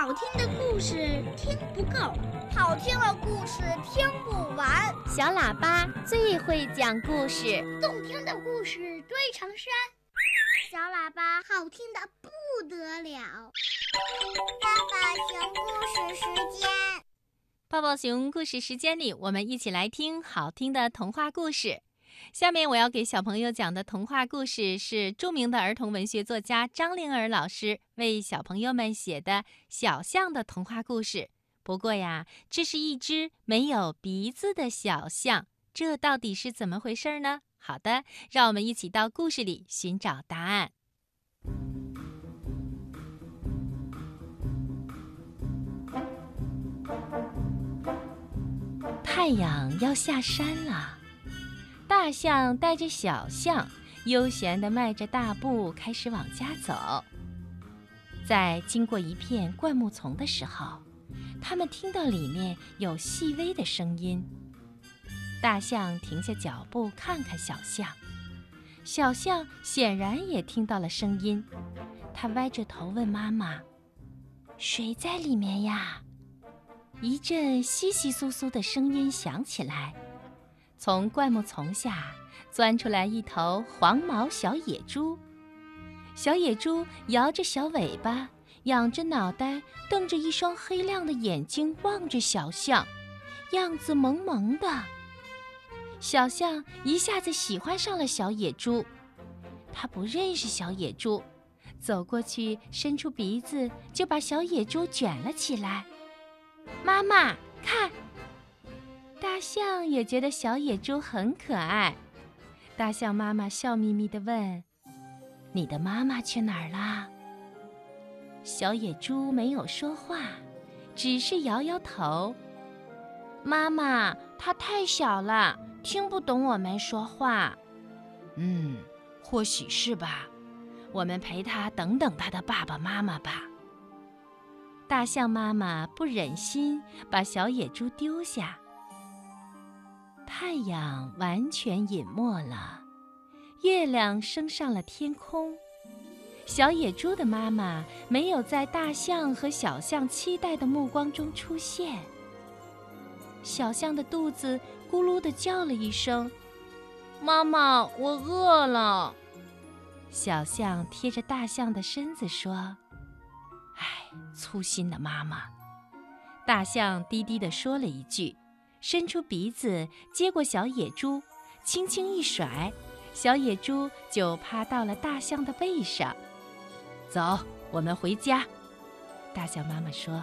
好听的故事听不够，好听的故事听不完。小喇叭最会讲故事，动听的故事堆成山。小喇叭好听的不得了。爸爸熊故事时间，抱抱熊故事时间里，我们一起来听好听的童话故事。下面我要给小朋友讲的童话故事是著名的儿童文学作家张灵儿老师为小朋友们写的小象的童话故事。不过呀，这是一只没有鼻子的小象，这到底是怎么回事呢？好的，让我们一起到故事里寻找答案。太阳要下山了。大象带着小象，悠闲地迈着大步，开始往家走。在经过一片灌木丛的时候，他们听到里面有细微的声音。大象停下脚步，看看小象。小象显然也听到了声音，它歪着头问妈妈：“谁在里面呀？”一阵窸窸窣窣的声音响起来。从灌木丛下钻出来一头黄毛小野猪，小野猪摇着小尾巴，仰着脑袋，瞪着一双黑亮的眼睛望着小象，样子萌萌的。小象一下子喜欢上了小野猪，它不认识小野猪，走过去伸出鼻子就把小野猪卷了起来。妈妈，看。大象也觉得小野猪很可爱，大象妈妈笑眯眯地问：“你的妈妈去哪儿啦？”小野猪没有说话，只是摇摇头。妈妈，它太小了，听不懂我们说话。嗯，或许是吧。我们陪它等等它的爸爸妈妈吧。大象妈妈不忍心把小野猪丢下。太阳完全隐没了，月亮升上了天空。小野猪的妈妈没有在大象和小象期待的目光中出现。小象的肚子咕噜地叫了一声：“妈妈，我饿了。”小象贴着大象的身子说：“唉，粗心的妈妈。”大象低低地说了一句。伸出鼻子接过小野猪，轻轻一甩，小野猪就趴到了大象的背上。走，我们回家。大象妈妈说。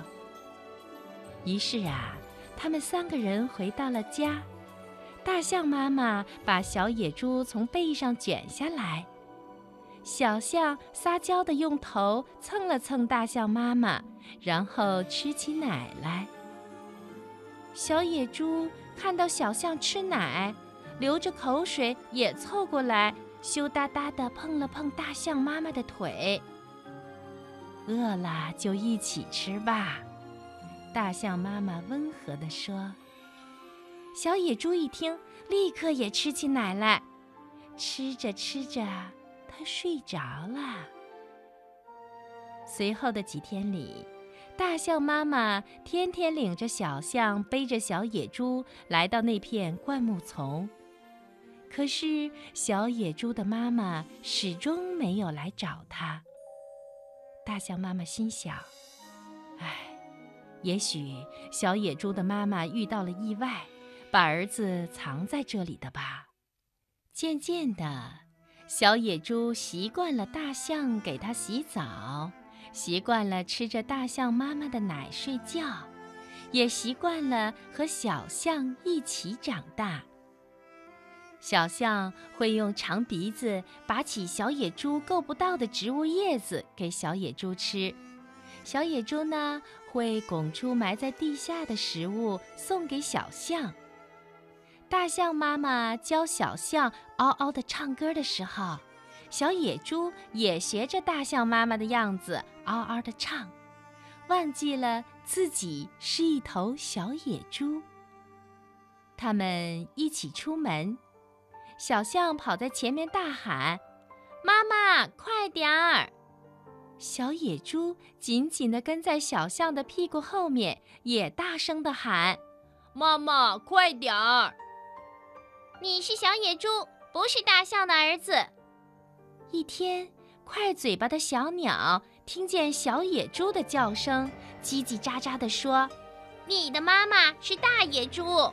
于是啊，他们三个人回到了家。大象妈妈把小野猪从背上卷下来，小象撒娇地用头蹭了蹭大象妈妈，然后吃起奶来。小野猪看到小象吃奶，流着口水也凑过来，羞答答地碰了碰大象妈妈的腿。饿了就一起吃吧，大象妈妈温和地说。小野猪一听，立刻也吃起奶来。吃着吃着，它睡着了。随后的几天里。大象妈妈天天领着小象，背着小野猪来到那片灌木丛。可是小野猪的妈妈始终没有来找它。大象妈妈心想：“唉，也许小野猪的妈妈遇到了意外，把儿子藏在这里的吧。”渐渐的，小野猪习惯了大象给它洗澡。习惯了吃着大象妈妈的奶睡觉，也习惯了和小象一起长大。小象会用长鼻子拔起小野猪够不到的植物叶子给小野猪吃，小野猪呢会拱出埋在地下的食物送给小象。大象妈妈教小象嗷嗷的唱歌的时候。小野猪也学着大象妈妈的样子，嗷嗷地唱，忘记了自己是一头小野猪。他们一起出门，小象跑在前面大喊：“妈妈，快点儿！”小野猪紧紧地跟在小象的屁股后面，也大声地喊：“妈妈，快点儿！你是小野猪，不是大象的儿子。”一天，快嘴巴的小鸟听见小野猪的叫声，叽叽喳喳地说：“你的妈妈是大野猪。”“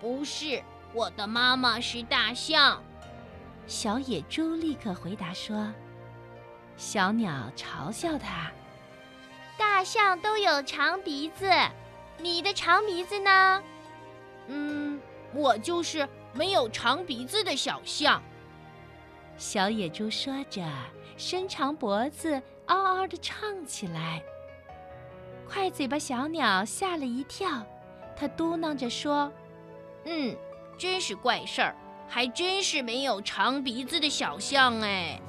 不是，我的妈妈是大象。”小野猪立刻回答说。小鸟嘲笑它：“大象都有长鼻子，你的长鼻子呢？”“嗯，我就是没有长鼻子的小象。”小野猪说着，伸长脖子，嗷嗷地唱起来。快嘴巴小鸟吓了一跳，它嘟囔着说：“嗯，真是怪事儿，还真是没有长鼻子的小象哎。”